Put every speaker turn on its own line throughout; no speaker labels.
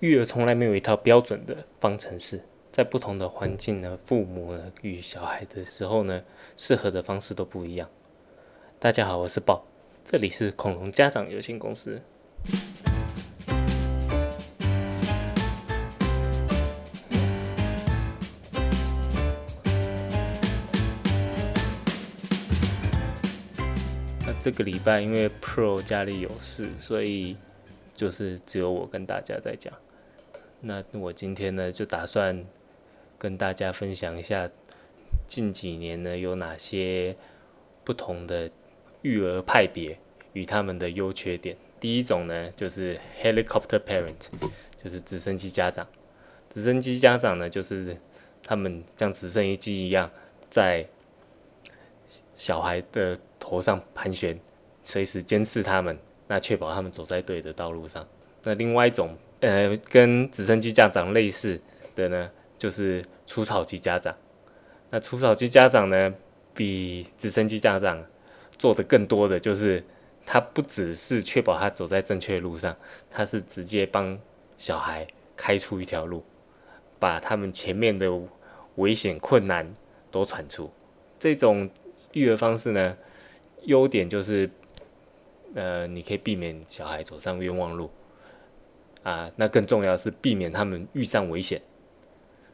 育儿从来没有一套标准的方程式，在不同的环境呢，父母呢与小孩的时候呢，适合的方式都不一样。大家好，我是宝，这里是恐龙家长有限公司。那这个礼拜因为 Pro 家里有事，所以就是只有我跟大家在讲。那我今天呢，就打算跟大家分享一下近几年呢有哪些不同的育儿派别与他们的优缺点。第一种呢，就是 Helicopter Parent，就是直升机家长。直升机家长呢，就是他们像直升机一样在小孩的头上盘旋，随时监视他们，那确保他们走在对的道路上。那另外一种。呃，跟直升机家长类似的呢，就是除草机家长。那除草机家长呢，比直升机家长做的更多的就是，他不只是确保他走在正确的路上，他是直接帮小孩开出一条路，把他们前面的危险困难都铲除。这种育儿方式呢，优点就是，呃，你可以避免小孩走上冤枉路。啊，那更重要的是避免他们遇上危险。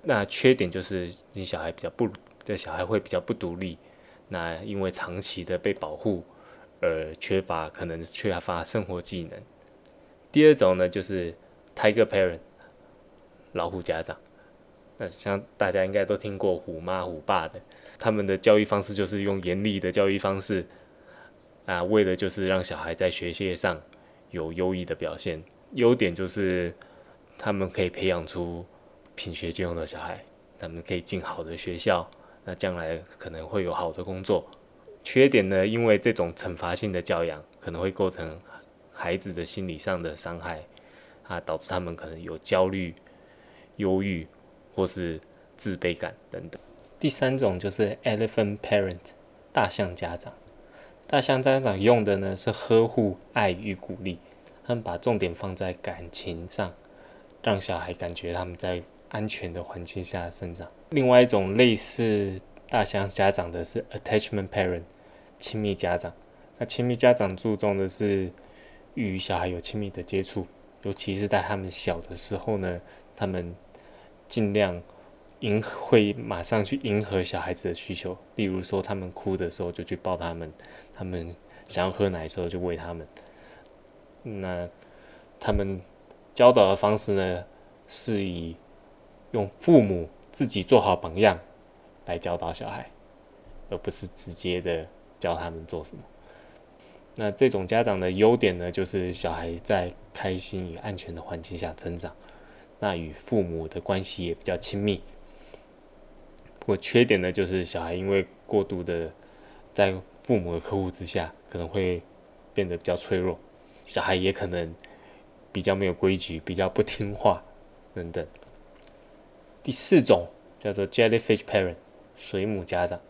那缺点就是你小孩比较不，这小孩会比较不独立。那因为长期的被保护，而缺乏可能缺乏生活技能。第二种呢，就是 Tiger Parent，老虎家长。那像大家应该都听过虎妈虎爸的，他们的教育方式就是用严厉的教育方式，啊，为了就是让小孩在学业上有优异的表现。优点就是，他们可以培养出品学兼优的小孩，他们可以进好的学校，那将来可能会有好的工作。缺点呢，因为这种惩罚性的教养可能会构成孩子的心理上的伤害，啊，导致他们可能有焦虑、忧郁或是自卑感等等。第三种就是 Elephant Parent，大象家长。大象家长用的呢是呵护、爱与鼓励。他们把重点放在感情上，让小孩感觉他们在安全的环境下生长。另外一种类似大象家长的是 attachment parent，亲密家长。那亲密家长注重的是与小孩有亲密的接触，尤其是在他们小的时候呢，他们尽量迎会马上去迎合小孩子的需求。例如说，他们哭的时候就去抱他们，他们想要喝奶的时候就喂他们。那他们教导的方式呢，是以用父母自己做好榜样来教导小孩，而不是直接的教他们做什么。那这种家长的优点呢，就是小孩在开心与安全的环境下成长，那与父母的关系也比较亲密。不过缺点呢，就是小孩因为过度的在父母的呵护之下，可能会变得比较脆弱。小孩也可能比较没有规矩，比较不听话等等。第四种叫做 Jellyfish Parent，水母家长。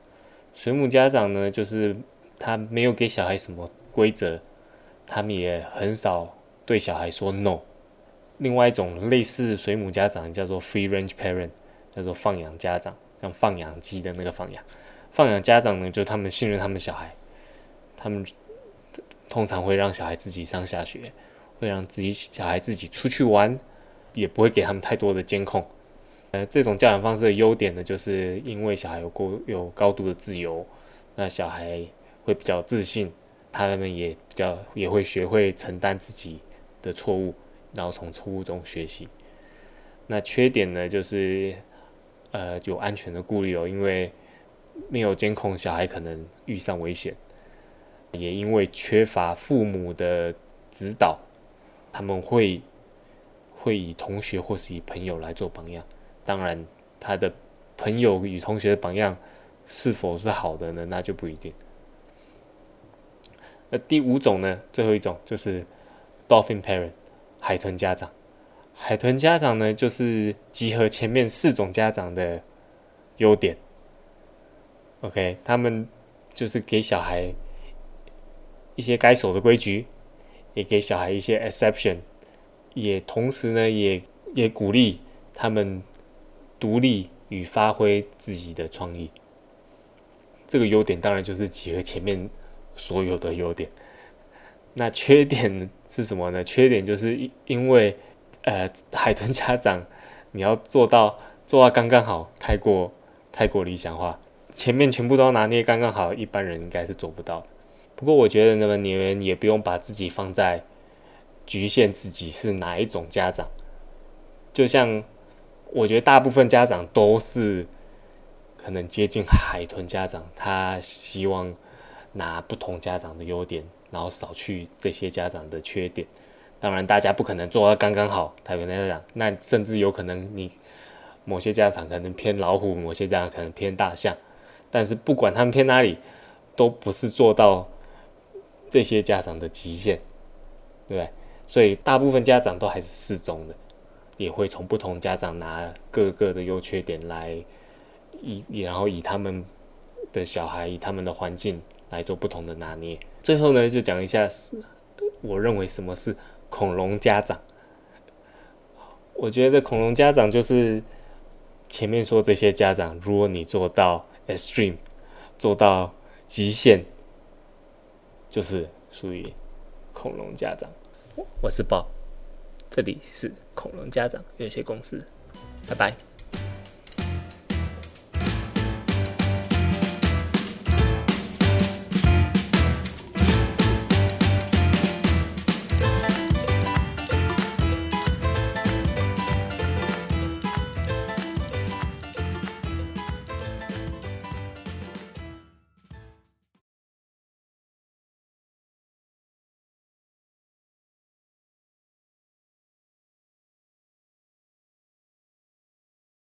水母家长呢，就是他没有给小孩什么规则，他们也很少对小孩说 no。另外一种类似水母家长叫做 Free Range Parent，叫做放养家长，像放养鸡的那个放养。放养家长呢，就是他们信任他们小孩，他们。通常会让小孩自己上下学，会让自己小孩自己出去玩，也不会给他们太多的监控。呃，这种教养方式的优点呢，就是因为小孩有过有高度的自由，那小孩会比较自信，他们也比较也会学会承担自己的错误，然后从错误中学习。那缺点呢，就是呃有安全的顾虑哦，因为没有监控，小孩可能遇上危险。也因为缺乏父母的指导，他们会会以同学或是以朋友来做榜样。当然，他的朋友与同学的榜样是否是好的呢？那就不一定。那第五种呢？最后一种就是 Dolphin Parent，海豚家长。海豚家长呢，就是集合前面四种家长的优点。OK，他们就是给小孩。一些该守的规矩，也给小孩一些 exception，也同时呢，也也鼓励他们独立与发挥自己的创意。这个优点当然就是结合前面所有的优点。那缺点是什么呢？缺点就是因为呃，海豚家长你要做到做到刚刚好，太过太过理想化，前面全部都要拿捏刚刚好，一般人应该是做不到的。不过我觉得呢，你们也不用把自己放在局限自己是哪一种家长。就像我觉得大部分家长都是可能接近海豚家长，他希望拿不同家长的优点，然后少去这些家长的缺点。当然，大家不可能做到刚刚好。海豚家长，那甚至有可能你某些家长可能偏老虎，某些家长可能偏大象。但是不管他们偏哪里，都不是做到这些家长的极限，对不对？所以大部分家长都还是适中的。也会从不同家长拿各个的优缺点来以，然后以他们的小孩，以他们的环境来做不同的拿捏。最后呢，就讲一下，我认为什么是恐龙家长。我觉得恐龙家长就是前面说这些家长，如果你做到 extreme，做到极限，就是属于恐龙家长。我是 Bob。这里是恐龙家长有限公司，拜拜。